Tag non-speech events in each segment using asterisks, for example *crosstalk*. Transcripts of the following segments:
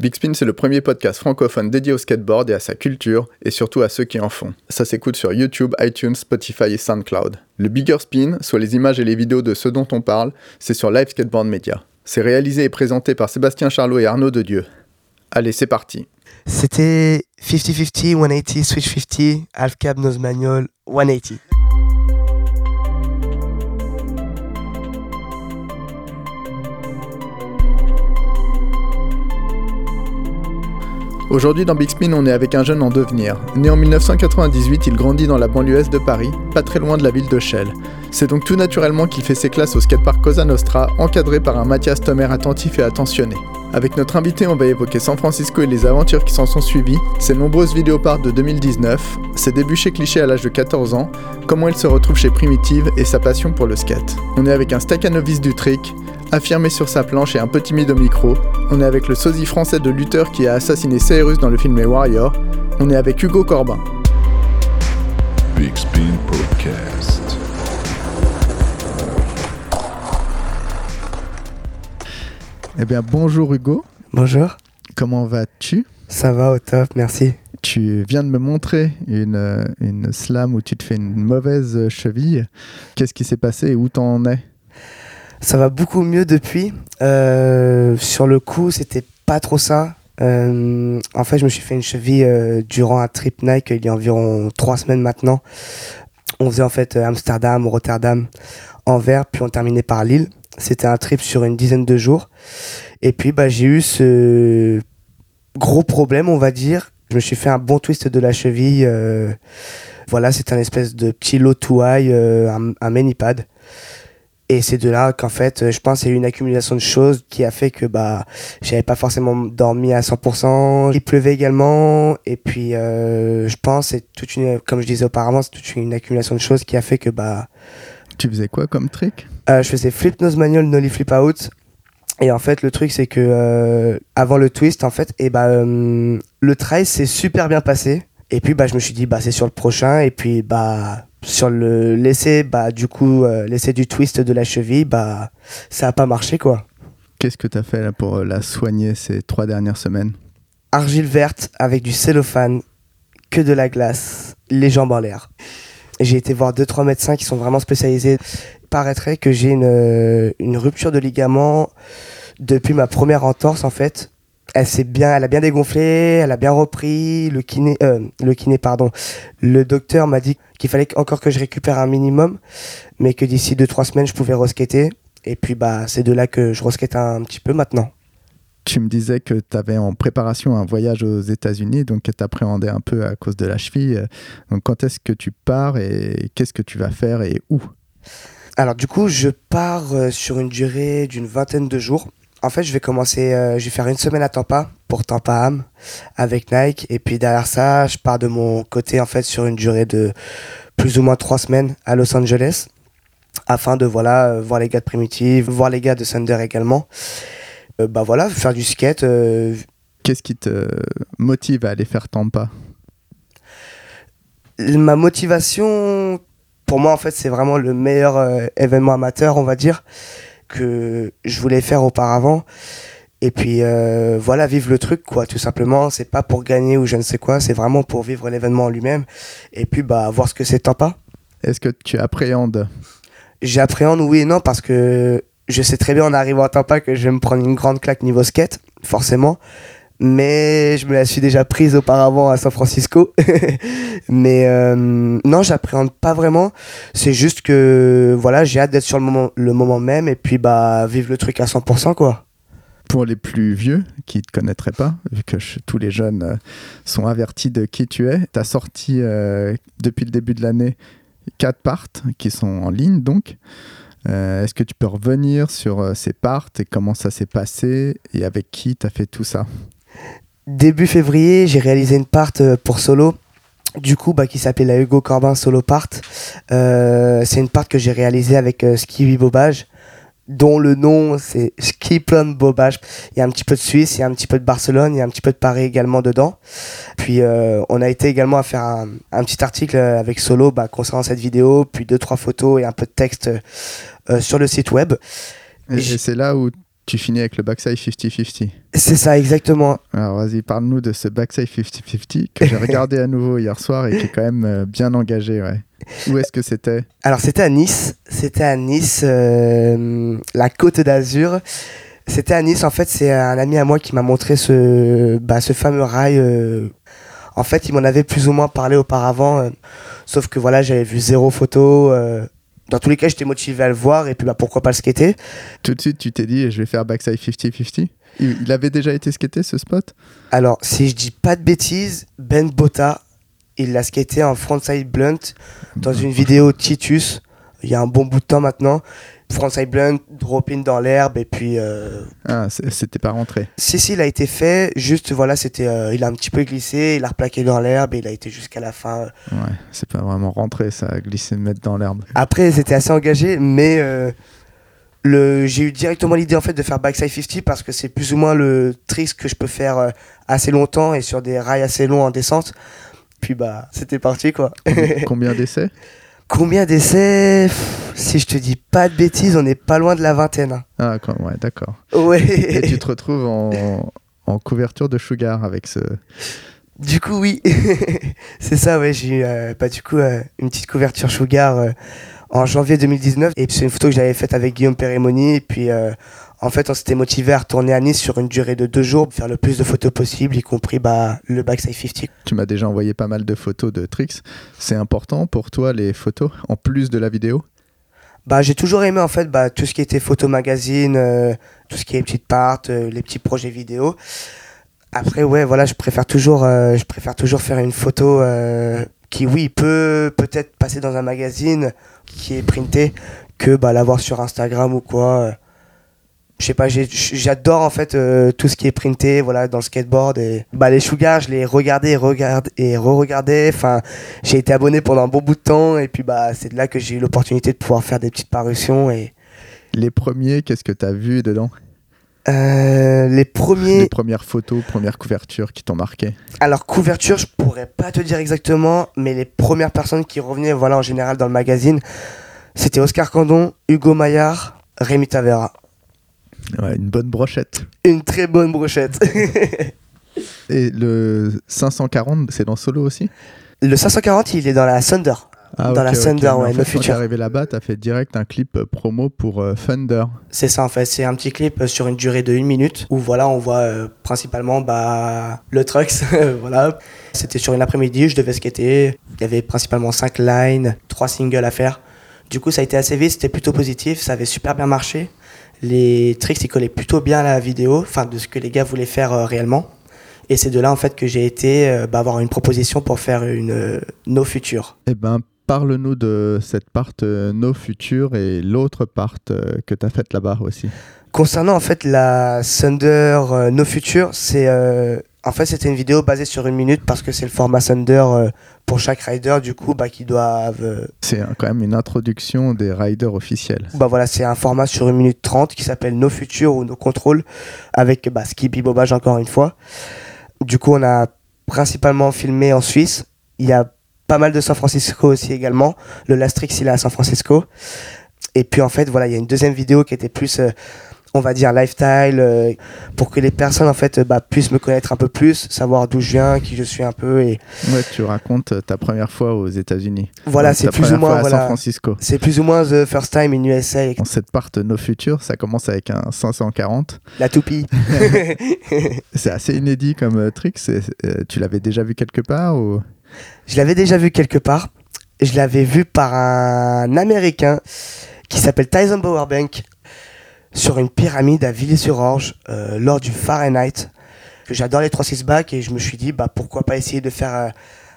Big Spin, c'est le premier podcast francophone dédié au skateboard et à sa culture, et surtout à ceux qui en font. Ça s'écoute sur YouTube, iTunes, Spotify et SoundCloud. Le Bigger Spin, soit les images et les vidéos de ceux dont on parle, c'est sur Live Skateboard Media. C'est réalisé et présenté par Sébastien Charlot et Arnaud de Dieu. Allez, c'est parti. C'était 50-50, 180, switch 50, half cab, nose manual, 180. Aujourd'hui dans Big Spin, on est avec un jeune en devenir. Né en 1998, il grandit dans la banlieue est de Paris, pas très loin de la ville de Chelles. C'est donc tout naturellement qu'il fait ses classes au skatepark Cosa Nostra, encadré par un Mathias Tomer attentif et attentionné. Avec notre invité, on va évoquer San Francisco et les aventures qui s'en sont suivies, ses nombreuses vidéoparts de 2019, ses débuts chez Cliché à l'âge de 14 ans, comment il se retrouve chez Primitive et sa passion pour le skate. On est avec un novice du trick, affirmé sur sa planche et un peu timide au micro. On est avec le sosie français de Luther qui a assassiné Cyrus dans le film Les Warriors. On est avec Hugo Corbin. Big Spin Podcast. Eh bien, bonjour Hugo. Bonjour. Comment vas-tu? Ça va au top, merci. Tu viens de me montrer une, une slam où tu te fais une mauvaise cheville. Qu'est-ce qui s'est passé? Et où t'en es? Ça va beaucoup mieux depuis. Euh, sur le coup, c'était pas trop ça. Euh, en fait, je me suis fait une cheville euh, durant un trip Nike il y a environ trois semaines maintenant. On faisait en fait Amsterdam, Rotterdam, Anvers, puis on terminait par Lille. C'était un trip sur une dizaine de jours. Et puis, bah, j'ai eu ce gros problème, on va dire. Je me suis fait un bon twist de la cheville. voilà, c'est un espèce de petit lot to eye, un, un manipad. Et c'est de là qu'en fait, euh, je pense qu'il y a eu une accumulation de choses qui a fait que bah j'avais pas forcément dormi à 100%. Il pleuvait également. Et puis, euh, je pense, c'est toute une, comme je disais auparavant, c'est toute une accumulation de choses qui a fait que bah. Tu faisais quoi comme trick? Euh, Je faisais flip nose manual, nollie flip out. Et en fait, le truc, c'est que avant le twist, en fait, et bah, le trail s'est super bien passé. Et puis, bah, je me suis dit, bah, c'est sur le prochain. Et puis, bah, sur le l'essai, bah, du coup, euh, l'essai du twist de la cheville, bah, ça n'a pas marché, quoi. Qu'est-ce que tu as fait là, pour euh, la soigner ces trois dernières semaines? Argile verte avec du cellophane, que de la glace, les jambes en l'air. J'ai été voir deux trois médecins qui sont vraiment spécialisés. Il paraîtrait que j'ai une, euh, une rupture de ligament depuis ma première entorse, en fait, elle s'est bien, elle a bien dégonflé, elle a bien repris. Le kiné, euh, le kiné, pardon. Le docteur m'a dit qu'il fallait encore que je récupère un minimum, mais que d'ici 2-3 semaines, je pouvais reskater. Et puis, bah, c'est de là que je reskate un, petit peu maintenant. Tu me disais que tu avais en préparation un voyage aux États-Unis, donc tu appréhendais un peu à cause de la cheville. Donc, quand est-ce que tu pars et qu'est-ce que tu vas faire et où? Alors, du coup, je pars euh, sur une durée d'une vingtaine de jours en fait, je vais commencer, euh, je vais faire une semaine à Tampa pour Tampa Am avec Nike. Et puis derrière ça, je pars de mon côté en fait sur une durée de plus ou moins trois semaines à Los Angeles afin de voilà euh, voir les gars de Primitive, voir les gars de Thunder également. Euh, bah voilà, faire du skate. Qu'est-ce qui te motive à aller faire Tampa? Ma motivation, pour moi en fait, c'est vraiment le meilleur événement amateur, on va dire que je voulais faire auparavant. Et puis euh, voilà, vivre le truc, quoi, tout simplement. C'est pas pour gagner ou je ne sais quoi, c'est vraiment pour vivre l'événement lui-même. Et puis bah voir ce que c'est Tampa. Est-ce que tu appréhendes? J'appréhende oui et non parce que je sais très bien en arrivant à Tampa que je vais me prendre une grande claque niveau skate, forcément mais je me la suis déjà prise auparavant à San Francisco. *laughs* mais euh, non, j'appréhende pas vraiment. C'est juste que voilà, j'ai hâte d'être sur le moment, le moment même et puis bah vivre le truc à 100% quoi. Pour les plus vieux qui ne te connaîtraient pas, vu que tous les jeunes euh, sont avertis de qui tu es, tu as sorti euh, depuis le début de l'année quatre parts qui sont en ligne donc. Est-ce que tu peux revenir sur ces parts et comment ça s'est passé et avec qui tu as fait tout ça? Début février, j'ai réalisé une part euh, pour solo du coup bah, qui s'appelle la Hugo Corbin Solo Part. Euh, c'est une part que j'ai réalisée avec euh, Ski Bobage, dont le nom c'est Ski Plan Bobage. Il y a un petit peu de Suisse, il y a un petit peu de Barcelone, il y a un petit peu de Paris également dedans. Puis on a été également à faire un, petit article avec Solo bah, concernant cette vidéo, puis deux trois photos et un peu de texte sur le site web. Et, et c'est là où tu finis avec le backside 50-50. C'est ça, exactement. Alors vas-y, parle-nous de ce backside 50-50 que j'ai regardé à nouveau hier soir et qui est quand même euh, bien engagé. Ouais. Où est-ce que c'était? Alors c'était à Nice, c'était à Nice, euh, la côte d'Azur. C'était à Nice, en fait, c'est un ami à moi qui m'a montré ce, bah, ce fameux rail. euh. En fait, il m'en avait plus ou moins parlé auparavant, euh, sauf que voilà, j'avais vu zéro photo. Dans tous les cas, j'étais motivé à le voir et puis bah, pourquoi pas le skater. Tout de suite, tu t'es dit, je vais faire backside 50-50 il, il avait déjà été skaté ce spot? Alors, si je dis pas de bêtises, Ben Botta, il l'a skaté en frontside blunt dans une vidéo Titus, il y a un bon bout de temps maintenant. Frontside blunt, drop in dans l'herbe et puis euh, Ah, c'était pas rentré. Si, si, il a été fait. Juste, voilà, c'était, euh, il a un petit peu glissé, il a replaqué dans l'herbe et il a été jusqu'à la fin. Ouais, c'est pas vraiment rentré, ça a glissé de mettre dans l'herbe. Après, c'était assez engagé, mais euh, le, j'ai eu directement l'idée en fait de faire backside 50 parce que c'est plus ou moins le trick que je peux faire assez longtemps et sur des rails assez longs en descente. Puis bah, c'était parti quoi. Combien d'essais? *laughs* Combien d'essais Si je te dis pas de bêtises, on n'est pas loin de la vingtaine. hein. Ah, quand- ouais, d'accord. Ouais. Et tu te retrouves en, en couverture de Sugar avec ce. Du coup, oui. *laughs* c'est ça, ouais. J'ai eu, euh, bah, du coup, euh, une petite couverture Sugar euh, en janvier 2019. Et c'est une photo que j'avais faite avec Guillaume Pérémoni. Et puis, en fait, on s'était motivé à retourner à Nice sur une durée de deux jours, pour faire le plus de photos possible, y compris bah, le backside 50. Tu m'as déjà envoyé pas mal de photos de tricks. C'est important pour toi les photos en plus de la vidéo? Bah, j'ai toujours aimé, en fait, bah, tout ce qui était photo magazine, euh, tout ce qui est petites parts, euh, les petits projets vidéo. Après, ouais, voilà, je préfère toujours, euh, je préfère toujours faire une photo euh, qui, oui, peut peut-être passer dans un magazine qui est printé que bah, l'avoir sur Instagram ou quoi. Je sais pas, j'adore en fait euh, tout ce qui est printé, voilà, dans le skateboard. Et bah, les Sugar, je les regardais et, regarde, et re-regardais. Enfin, j'ai été abonné pendant un bon bout de temps et puis bah, c'est de là que j'ai eu l'opportunité de pouvoir faire des petites parutions. Et Les premiers, qu'est-ce que tu as vu dedans? Euh, les premiers. Les premières photos, premières couvertures qui t'ont marqué? Alors couverture, je pourrais pas te dire exactement, mais les premières personnes qui revenaient, voilà, en général dans le magazine, c'était Oscar Candon, Hugo Maillard, Rémi Tavera. Ouais, une bonne brochette. Une très bonne brochette. *laughs* Et le 540, c'est dans Solo aussi? Le 540, il est dans la Thunder. ah, Dans la Thunder, Mais ouais, en No fait, Quand t'es arrivé là-bas, t'as fait direct un clip euh, promo pour euh, Thunder. C'est ça en fait, c'est un petit clip sur une durée de une minute où voilà, on voit euh, principalement bah, le Trucks. *laughs* voilà. C'était sur une après-midi, je devais skater. Il y avait principalement 5 lines, 3 singles à faire. Du coup, ça a été assez vite, c'était plutôt positif, ça avait super bien marché. Les tricks, ils collaient plutôt bien à la vidéo, enfin de ce que les gars voulaient faire euh, réellement. Et c'est de là en fait que j'ai été euh, bah, avoir une proposition pour faire une euh, No Future. Eh ben, parle-nous de cette part No Future et l'autre part que t'as faite là-bas aussi. Concernant en fait la Thunder No Future, c'est en fait c'était une vidéo basée sur une minute parce que c'est le format Thunder pour chaque rider du coup bah qui doivent euh, C'est quand même une introduction des riders officiels. bah voilà c'est un format sur une minute 30 qui s'appelle No Future ou No Control avec bah, Skippy Bobage encore une fois. Du coup on a principalement filmé en Suisse. Il y a pas mal de San Francisco aussi également. Le Lastrix il est à San Francisco. Et puis en fait voilà il y a une deuxième vidéo qui était plus euh, on va dire lifestyle euh, pour que les personnes en fait euh, bah, puissent me connaître un peu plus, savoir d'où je viens, qui je suis un peu et Ouais, tu racontes euh, ta première fois aux États-Unis. voilà c'est plus ou moins San Francisco. c'est plus ou moins the first time in USA Dans cette part No Future, ça commence avec un 540. la toupie. *laughs* C'est assez inédit comme trick. c'est- euh, tu l'avais déjà vu quelque part ou... Je l'avais déjà vu quelque part. Je l'avais vu par un Américain qui s'appelle Tyson Bowerbank sur une pyramide à Villiers-sur-Orge euh, lors du Fahrenheit. J'adore les 3-6 back et je me suis dit bah pourquoi pas essayer de faire euh,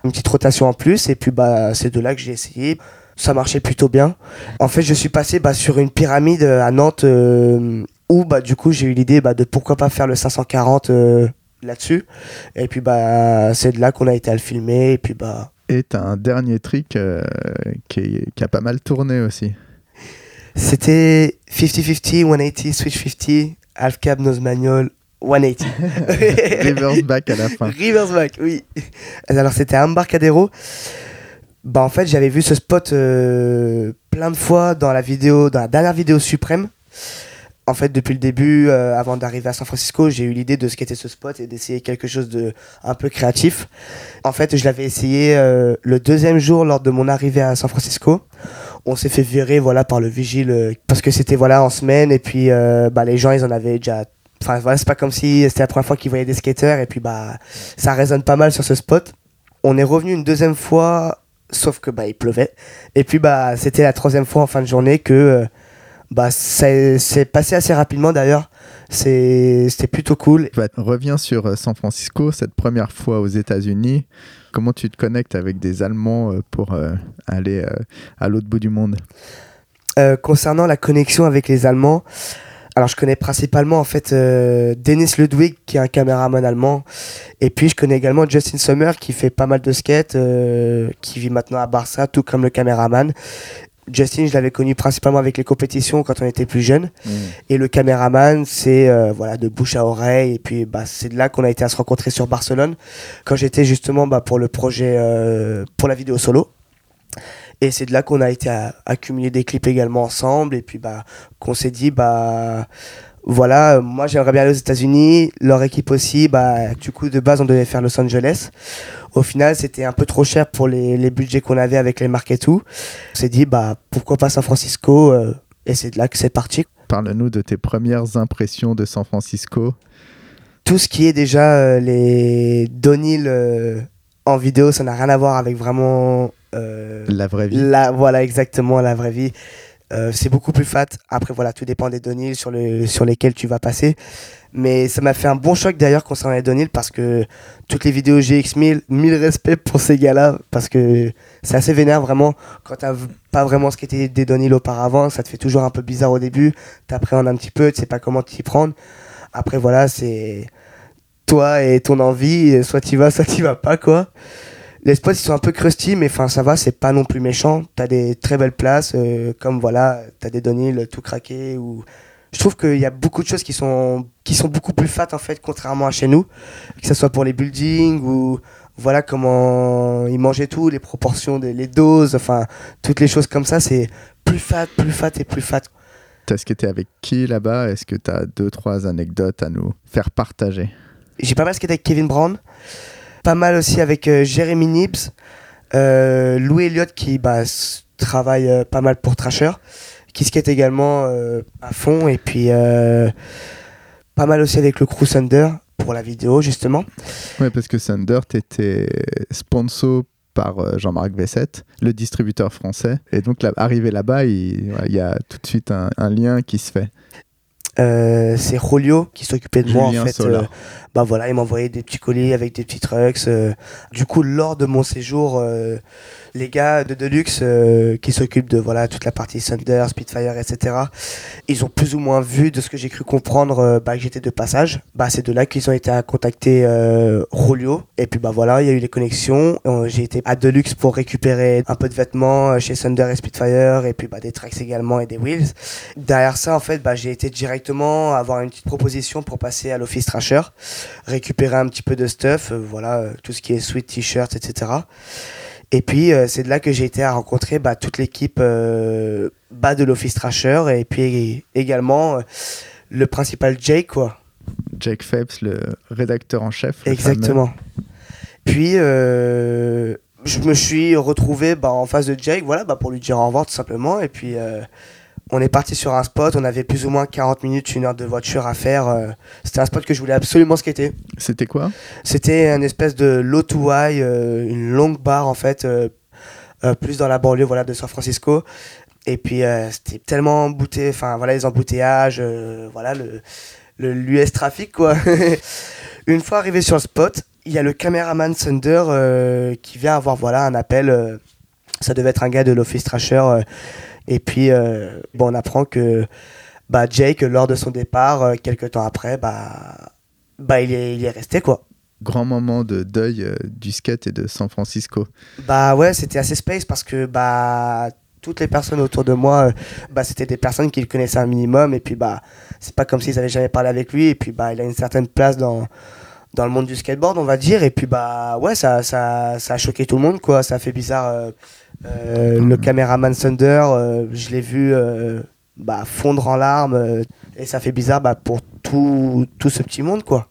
une petite rotation en plus et puis bah c'est de là que j'ai essayé. Ça marchait plutôt bien. En fait, je suis passé bah, sur une pyramide euh, à Nantes où bah du coup j'ai eu l'idée bah, de pourquoi pas faire le 540 euh, là-dessus. Et puis bah c'est de là qu'on a été à le filmer et puis bah un dernier trick qui a pas mal tourné aussi. C'était 50-50, 180, switch 50, half cab, nose manual, 180. *laughs* Reverse back à la fin. Reverse back, oui. Alors c'était à Embarcadero. Bah en fait j'avais vu ce spot euh, plein de fois dans la vidéo, dans la dernière vidéo suprême. en fait, depuis le début, euh, avant d'arriver à San Francisco, j'ai eu l'idée de skater ce spot et d'essayer quelque chose de un peu créatif. En fait, je l'avais essayé euh, le deuxième jour lors de mon arrivée à San Francisco. On s'est fait virer voilà par le vigile euh, parce que c'était voilà en semaine et puis bah les gens ils en avaient déjà enfin c'est pas comme si c'était la première fois qu'ils voyaient des skaters et puis bah ça résonne pas mal sur ce spot. On est revenu une deuxième fois sauf que bah il pleuvait et puis bah c'était la troisième fois en fin de journée que bah c'est passé assez rapidement d'ailleurs. C'était plutôt cool. Bah, reviens sur euh, San Francisco, cette première fois aux États-Unis. Comment tu te connectes avec des Allemands euh, pour euh, aller à l'autre bout du monde? Concernant la connexion avec les Allemands, alors je connais principalement en fait Dennis Ludwig qui est un caméraman allemand et puis je connais également Justin Sommer qui fait pas mal de skate qui vit maintenant à Barça tout comme le caméraman Justin, je l'avais connu principalement avec les compétitions quand on était plus jeune. Mm. Et le caméraman, c'est euh, voilà de bouche à oreille. Et puis bah, c'est de là qu'on a été à se rencontrer sur Barcelone quand j'étais justement bah, pour le projet euh, pour la vidéo solo. Et c'est de là qu'on a été à accumuler des clips également ensemble. Et puis bah qu'on s'est dit bah voilà, euh, moi j'aimerais bien aller aux États-Unis, leur équipe aussi. Bah, du coup, de base, on devait faire Los Angeles. Au final, c'était un peu trop cher pour les, les budgets qu'on avait avec les marques et tout. On s'est dit, bah, pourquoi pas San Francisco euh, Et c'est de là que c'est parti. Parle-nous de tes premières impressions de San Francisco. Tout ce qui est déjà euh, les Donil en vidéo, ça n'a rien à voir avec vraiment. la vraie vie. La, voilà, exactement, la vraie vie. Euh, c'est beaucoup plus fat. Après, voilà, tout dépend des Donil sur, sur lesquels tu vas passer. Mais ça m'a fait un bon choc d'ailleurs concernant les Donil parce que toutes les vidéos GX1000, mille respect pour ces gars-là parce que c'est assez vénère vraiment. Quand t'as pas vraiment était des Donil auparavant, ça te fait toujours un peu bizarre au début. T'appréhendes un petit peu, tu sais pas comment t'y prendre. Après, voilà, c'est toi et ton envie, soit tu vas, soit tu vas pas, quoi. Les spots ils sont un peu crusty, mais enfin ça va, c'est pas non plus méchant. T'as des très belles places, euh, comme voilà, t'as des le tout craqué. Ou... Je trouve qu'il y a beaucoup de choses qui sont, qui sont beaucoup plus fat en fait, contrairement à chez nous. Que ce soit pour les buildings ou voilà comment ils mangeaient tout, les proportions, des, les doses, enfin toutes les choses comme ça, c'est plus fat, plus fat et plus fat. T'as skaté avec qui là-bas? Est-ce que t'as deux, trois anecdotes à nous faire partager? J'ai pas mal skaté avec Kevin Brown. Pas mal aussi avec euh, Jeremy Nibs, euh, Louis Elliott qui bah, travaille euh, pas mal pour Trasher, qui skate également à fond, et puis pas mal aussi avec le crew Thunder pour la vidéo justement. Ouais, parce que Thunder, t'étais sponsor par Jean-Marc Vessette, le distributeur français. Et donc, arrivé là-bas, il, y a tout de suite un lien qui se fait. Euh, c'est Rolio qui s'occupait de moi en fait. Euh, bah voilà, il m'envoyait des petits colis avec des petits trucks. Euh. Du coup, lors de mon séjour, les gars de Deluxe qui s'occupent de voilà toute la partie Thunder, Spitfire, etc. Ils ont plus ou moins vu de ce que j'ai cru comprendre bah, que j'étais de passage. Bah c'est de là qu'ils ont été à contacter Rolio. Et puis bah voilà, il y a eu les connexions. j'ai été à Deluxe pour récupérer un peu de vêtements chez Thunder et Spitfire et puis bah des tracks également et des wheels. Derrière ça en fait, bah j'ai été direct avoir une petite proposition pour passer à l'office Trasher, récupérer un petit peu de stuff, euh, voilà, euh, tout ce qui est sweat, t-shirt, etc. Et puis euh, c'est de là que j'ai été à rencontrer bah, toute l'équipe bas de l'office Trasher et puis également le principal Jake quoi. Jake Phelps, le rédacteur en chef. Exactement. Puis je me suis retrouvé bah, en face de Jake, voilà, bah, pour lui dire au revoir tout simplement. Et puis on est parti sur un spot, on avait plus ou moins 40 minutes, une heure de voiture à faire. Euh, c'était un spot que je voulais absolument skater. C'était quoi? C'était une espèce de low to high, euh, une longue barre en fait, euh, plus dans la banlieue voilà, de San Francisco. Et puis c'était tellement embouté, enfin voilà les embouteillages, voilà le l'US trafic quoi. *laughs* une fois arrivé sur le spot, il y a le caméraman Thunder qui vient avoir voilà un appel. ça devait être un gars de l'Office Trasher et puis, euh, bon, on apprend que bah, Jake, lors de son départ, euh, quelques temps après, bah, bah, il, est, il est resté, quoi. Grand moment de deuil euh, du skate et de San Francisco. Bah ouais, c'était assez space parce que bah toutes les personnes autour de moi, bah, c'était des personnes qu'il connaissait un minimum. Et puis, bah, c'est pas comme s'ils avaient jamais parlé avec lui. Et puis, bah, il a une certaine place dans, dans le monde du skateboard, on va dire. Et puis, bah, ouais, ça, ça, ça a choqué tout le monde, quoi. Ça a fait bizarre. Euh, le caméraman Thunder, euh, je l'ai vu euh, bah, fondre en larmes. euh, et ça fait bizarre bah, pour tout, tout ce petit monde, quoi.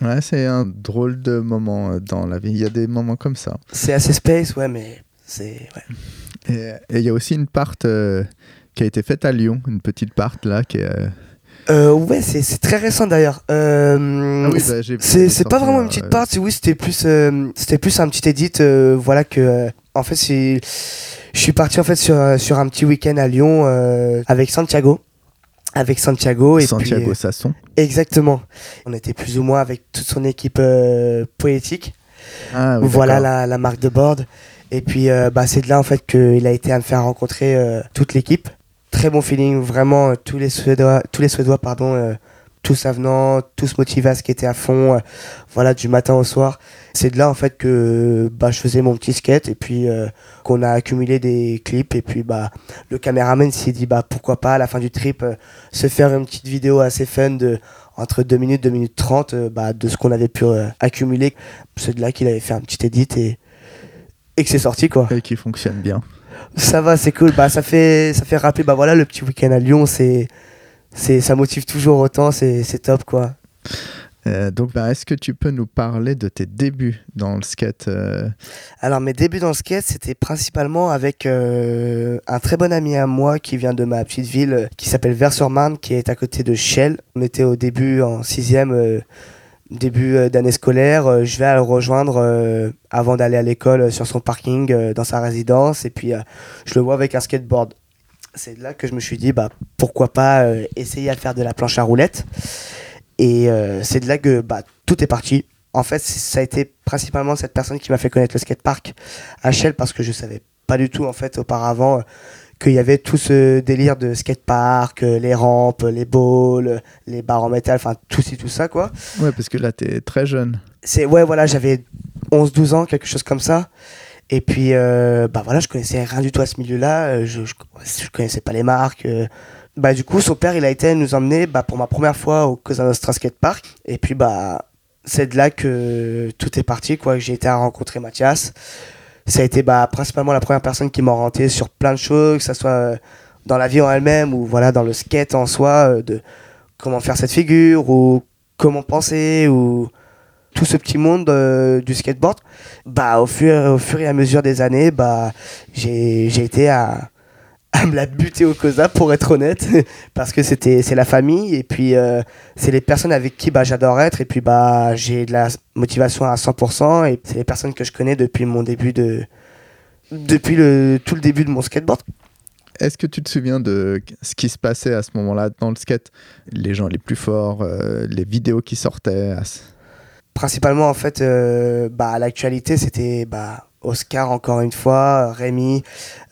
Ouais, c'est un drôle de moment euh, dans la vie. Il y a des moments comme ça. C'est assez space, ouais, mais c'est. ouais. Et il y a aussi une part euh, qui a été faite à Lyon, une petite part là qui est. euh, Euh, ouais, c'est c'est très récent d'ailleurs. Euh, Ah oui, bah, c'est pas vraiment une euh, petite part, c'est oui, c'était plus, euh, c'était plus un petit edit. euh, voilà que, euh, en fait, je suis parti en fait sur, sur un petit week-end à Lyon euh, avec Santiago, avec Santiago et Santiago puis, Sasson. exactement. On était plus ou moins avec toute son équipe euh, poétique. Ah, oui, voilà la, la marque de board. Et puis euh, bah, c'est de là en fait qu'il a été à me faire rencontrer toute l'équipe. Très bon feeling, vraiment tous les Suédois, tous les Suédois pardon, tous avenants, tous motivés à ce qui était à fond, euh, voilà du matin au soir. C'est de là en fait que bah, je faisais mon petit skate et puis euh, qu'on a accumulé des clips et puis bah le caméraman s'est dit bah pourquoi pas à la fin du trip euh, se faire une petite vidéo assez fun de entre 2 minutes 2 minutes 30 euh, bah, de ce qu'on avait pu euh, accumuler c'est de là qu'il avait fait un petit edit et, et que c'est sorti quoi. Et qui fonctionne bien. Ça va, c'est cool. Bah ça fait ça fait rappeler bah voilà le petit week-end à Lyon, c'est c'est ça motive toujours autant, c'est c'est top quoi. Euh, donc, bah, est-ce que tu peux nous parler de tes débuts dans le skate euh, Alors mes débuts dans le skate, c'était principalement avec euh, un très bon ami à moi qui vient de ma petite ville qui s'appelle Vers-sur-Marne, qui est à côté de Chelles. On était au début en sixième, début d'année scolaire. Je vais le rejoindre avant d'aller à l'école sur son parking dans sa résidence et puis je le vois avec un skateboard. C'est là que je me suis dit bah pourquoi pas euh, essayer à faire de la planche à roulettes. Et euh, c'est de là que bah, tout est parti. En fait, ça a été principalement cette personne qui m'a fait connaître le skatepark à Shell parce que je savais pas du tout en fait auparavant euh, qu'il y avait tout ce délire de skatepark, les rampes, les balls, les barres en métal, enfin tout ci tout ça quoi. Ouais, parce que là, t'es très jeune. C'est ouais voilà, j'avais 11 12 ans, quelque chose comme ça. Et puis euh, bah voilà, je connaissais rien du tout à ce milieu-là, euh, je, je, connaissais pas les marques euh. Bah du coup, son père, il a été nous emmener bah, pour ma première fois au Cosa Nostra Skatepark et puis bah c'est de là que tout est parti quoi, j'ai été à rencontrer Mathias. Ça a été bah, principalement la première personne qui m'a orienté sur plein de choses, que ce soit dans la vie en elle-même ou voilà dans le skate en soi, de comment faire cette figure ou comment penser tout ce petit monde euh, du skateboard. Bah au fur, au fur et à mesure des années, bah j'ai été à, me la buter au COSA pour être honnête *laughs* parce que c'était c'est la famille et puis euh, c'est les personnes avec qui bah, j'adore être et puis bah j'ai de la motivation à 100% et c'est les personnes que je connais depuis mon début de depuis le tout le début de mon skateboard Est-ce que tu te souviens de ce qui se passait à ce moment-là dans le skate? Les gens les plus forts, euh, les vidéos qui sortaient principalement en fait euh, bah l'actualité c'était bah Oscar encore une fois Rémi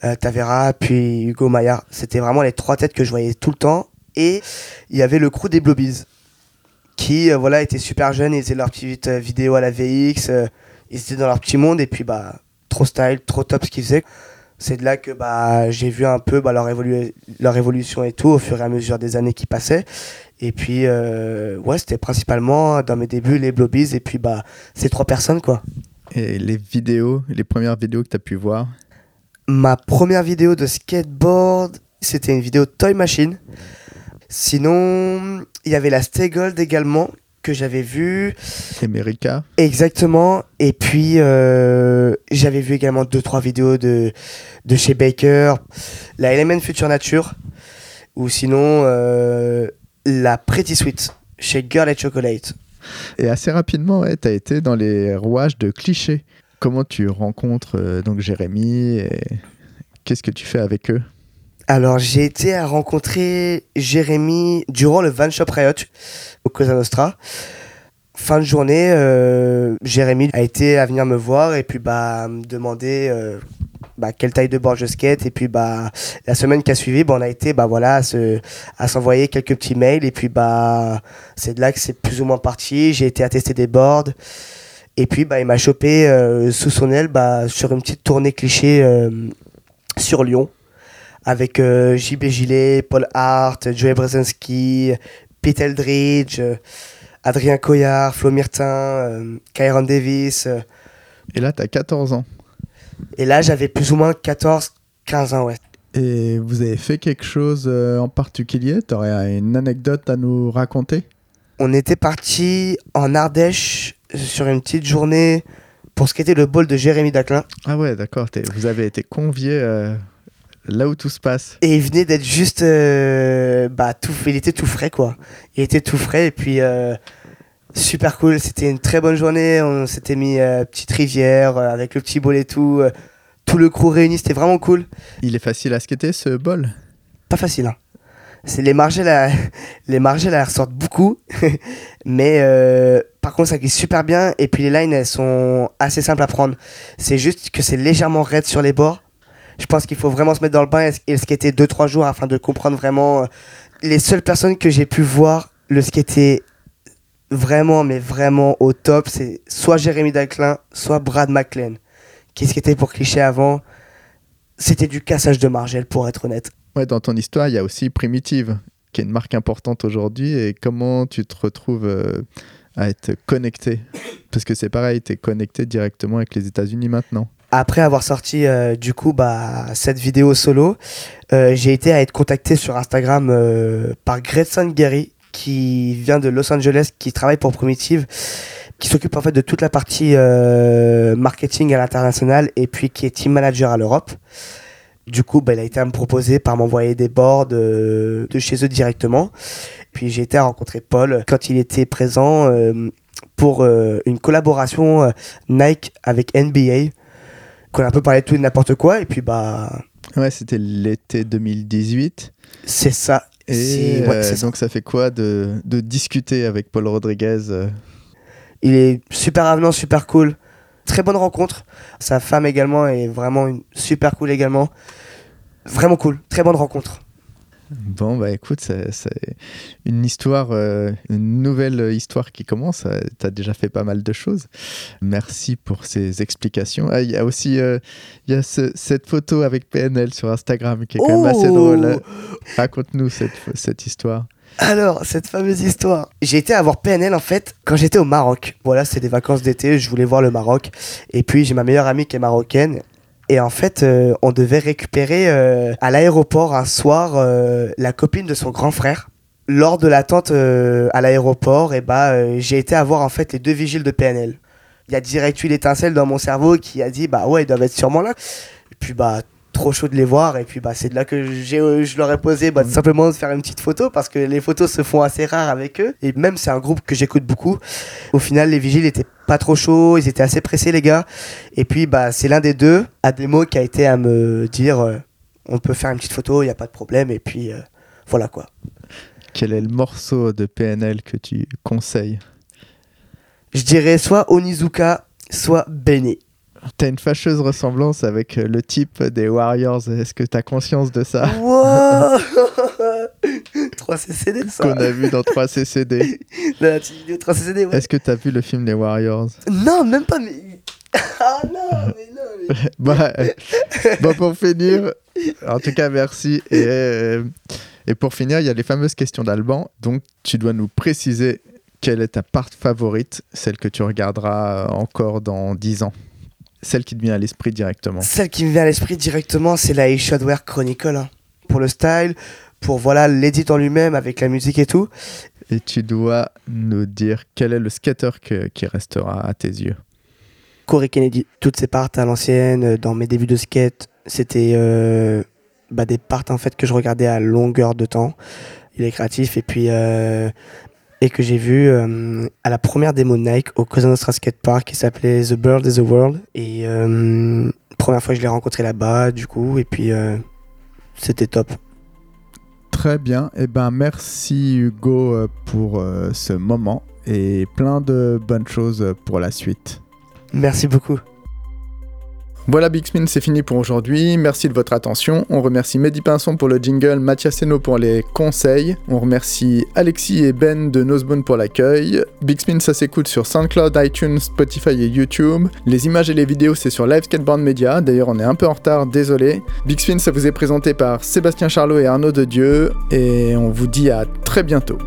euh, Tavera puis Hugo Maillard. C'était vraiment les trois têtes que je voyais tout le temps. Et il y avait le crew des Blobies qui euh, voilà étaient super jeunes. Ils faisaient leurs petites euh, vidéos à la VX ils étaient dans leur petit monde. Et puis bah trop style trop top ce qu'ils faisaient. C'est de là que bah j'ai vu un peu bah, leur, leur évolution et tout au fur et à mesure des années qui passaient et puis, euh, ouais, c'était principalement dans mes débuts les Blobies et puis bah, ces trois personnes quoi. Et les vidéos, les premières vidéos que tu as pu voir? Ma première vidéo de skateboard, c'était une vidéo Toy Machine. Sinon, il y avait la Stay Gold également que j'avais vue America exactement. Et puis, euh, j'avais vu également deux trois vidéos de, de chez Baker, la Element Future Nature, ou sinon euh, la Pretty Sweet chez Girl et Chocolate. Et assez rapidement, ouais, tu as été dans les rouages de clichés. Comment tu rencontres euh, donc Jérémy et qu'est-ce que tu fais avec eux? Alors, j'ai été à rencontrer Jérémy durant le Van Shop Riot au Cosa Nostra. Fin de journée, euh, Jérémy a été à venir me voir et puis bah me demander euh, bah, quelle taille de board je skate et puis bah la semaine qui a suivi, bah, on a été bah voilà à se à s'envoyer quelques petits mails et puis bah c'est de là que c'est plus ou moins parti. J'ai été à tester des boards et puis bah il m'a chopé euh, sous son aile bah sur une petite tournée cliché euh, sur Lyon avec euh, JB Gillet, Paul Hart, Joey Brzezinski, Pete Eldridge, Adrien Coyard, Flo Myrtin, euh, Kyron Davis. Et là, tu as 14 ans. Et là, j'avais plus ou moins 14, 15 ans, ouais. Et vous avez fait quelque chose euh, en particulier? Tu aurais une anecdote à nous raconter? On était parti en Ardèche sur une petite journée pour ce qui était le bol de Jérémy Daclin. Ah ouais, d'accord. Vous avez été convié euh, là où tout se passe. Et il venait d'être juste. euh, bah, tout, il était tout frais, quoi. Il était tout frais et puis. euh, super cool. C'était une très bonne journée. On s'était mis euh, petite rivière euh, avec le petit bol et tout. euh, tout le crew réuni. C'était vraiment cool. Il est facile à skater ce bol? Pas facile, hein. C'est les margelles, *laughs* les margelles, elles ressortent beaucoup, *laughs* mais euh, par contre ça glisse super bien et puis les lines elles sont assez simples à prendre. C'est juste que c'est légèrement raide sur les bords. Je pense qu'il faut vraiment se mettre dans le bain et, et le skater 2-3 jours afin de comprendre vraiment. euh, Les seules personnes que j'ai pu voir le skater vraiment, mais vraiment au top, c'est soit Jérémy Daclin, soit Brad McLean, qui skatait pour cliché avant? C'était du cassage de margelles pour être honnête. Ouais, dans ton histoire, il y a aussi Primitive, qui est une marque importante aujourd'hui. Et comment tu te retrouves euh, à être connecté? Parce que c'est pareil, tu es connecté directement avec les États-Unis maintenant. Après avoir sorti euh, du coup bah, cette vidéo solo, euh, j'ai été à être contacté sur Instagram par Gretson Gary qui vient de Los Angeles, qui travaille pour Primitive, qui s'occupe en fait de toute la partie euh, marketing à l'international et puis qui est team manager à l'Europe. Du coup, bah, il a été à me proposer par m'envoyer des boards euh, de chez eux directement. Puis j'ai été à rencontrer Paul quand il était présent euh, pour une collaboration Nike avec NBA qu'on a un peu parlé de tout et de n'importe quoi et puis bah Ouais, c'était l'été 2018. c'est ça Et ouais, euh, donc, ça fait quoi de, de discuter avec Paul Rodriguez euh, il est super avenant super cool. Très bonne rencontre. Sa femme également est vraiment une super cool également. Vraiment cool. Très bonne rencontre Bon, bah écoute, c'est c'est une histoire, euh, une nouvelle histoire qui commence. Tu as déjà fait pas mal de choses. Merci pour ces explications. Ah, Il y a aussi euh, y a ce- cette photo avec PNL sur Instagram qui est quand même assez Oh drôle. Raconte-nous cette, cette histoire. Alors, cette fameuse histoire. J'ai été à voir PNL en fait quand j'étais au Maroc. Voilà, c'était des vacances d'été, je voulais voir le Maroc. Et puis j'ai ma meilleure amie qui est marocaine. Et en fait, euh, on devait récupérer euh, à l'aéroport un soir euh, la copine de son grand frère. Lors de l'attente à l'aéroport, et bah, euh, j'ai été à voir en fait les deux vigiles de PNL. Il y a direct eu l'étincelle dans mon cerveau qui a dit bah ouais, ils doivent être sûrement là. Et puis bah trop chaud de les voir. Et puis bah c'est de là que j'ai euh, je leur ai posé bah, tout simplement de faire une petite photo parce que les photos se font assez rares avec eux. Et même c'est un groupe que j'écoute beaucoup. Au final les vigiles étaient pas trop chauds. Ils étaient assez pressés les gars. Et puis bah c'est l'un des deux à des mots qui a été à me dire euh, on peut faire une petite photo il y a pas de problème. Et puis euh, voilà quoi. Quel est le morceau de PNL que tu conseilles? Je dirais soit Onizuka soit Benny T'as une fâcheuse ressemblance avec euh, le type des Warriors. Est-ce que t'as conscience de ça? Wow *laughs* 3CCD ça qu'on a vu dans 3CCD *laughs* La petite vidéo 3CCD ouais. Est-ce que t'as vu le film Les Warriors? Non, même pas, mais. *laughs* Ah non, mais non, mais. bah, euh, bon, pour finir, en tout cas, merci. Et, euh, et pour finir, il y a les fameuses questions d'Alban. Donc, tu dois nous préciser quelle est ta part favorite, celle que tu regarderas encore dans 10 ans. Celle qui te vient à l'esprit directement. Celle qui me vient à l'esprit directement, c'est la Wear Chronicle. hein. Pour le style, pour voilà l'édit en lui-même avec la musique et tout. Et tu dois nous dire quel est le skater que- qui restera à tes yeux. Corey Kennedy, toutes ses parts à l'ancienne, euh, dans mes débuts de skate, c'était euh, bah, des parts en fait que je regardais à longueur de temps. Il est créatif et puis euh, et que j'ai vu euh, à la première démo de Nike au Cosa Nostra Skate Park qui s'appelait The Bird is the World et euh, première fois que je l'ai rencontré là-bas du coup et puis euh, c'était top. Très bien. Et ben, merci Hugo pour ce moment et plein de bonnes choses pour la suite. Merci beaucoup. Voilà Big Spin, c'est fini pour aujourd'hui. Merci de votre attention. On remercie Mehdi Pinson pour le jingle, Mathias Seno pour les conseils. On remercie Alexis et Ben de Nosebone pour l'accueil. Big Spin, ça s'écoute sur SoundCloud, iTunes, Spotify et YouTube. Les images et les vidéos, c'est sur Live Skateboard Media. D'ailleurs, on est un peu en retard, désolé. Big Spin, ça vous est présenté par Sébastien Charlot et Arnaud de Dieu. Et on vous dit à très bientôt.